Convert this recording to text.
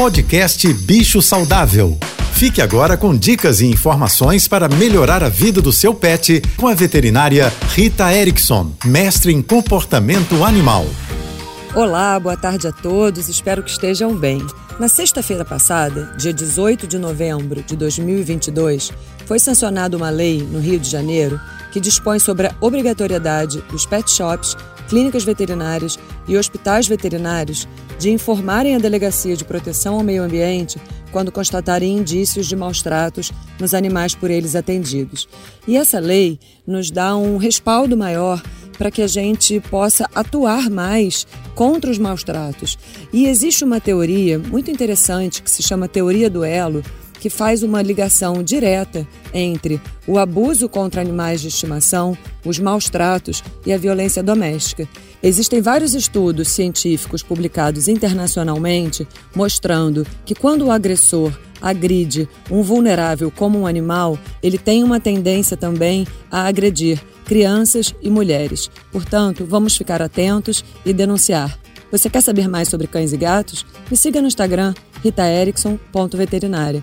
Podcast Bicho Saudável. Fique agora com dicas e informações para melhorar a vida do seu pet com a veterinária Rita Erickson, mestre em comportamento animal. Olá, boa tarde a todos, espero que estejam bem. Na sexta-feira passada, dia 18 de novembro de 2022, foi sancionada uma lei no Rio de Janeiro que dispõe sobre a obrigatoriedade dos pet shops, clínicas veterinárias e hospitais veterinários de informarem a Delegacia de Proteção ao Meio Ambiente quando constatarem indícios de maus tratos nos animais por eles atendidos. E essa lei nos dá um respaldo maior para que a gente possa atuar mais contra os maus tratos. E existe uma teoria muito interessante que se chama teoria do elo, que faz uma ligação direta entre o abuso contra animais de estimação, os maus tratos e a violência doméstica. Existem vários estudos científicos publicados internacionalmente mostrando que quando o agressor agride um vulnerável como um animal, ele tem uma tendência também a agredir crianças e mulheres. Portanto, vamos ficar atentos e denunciar. Você quer saber mais sobre cães e gatos? Me siga no Instagram ritaerickson.veterinária.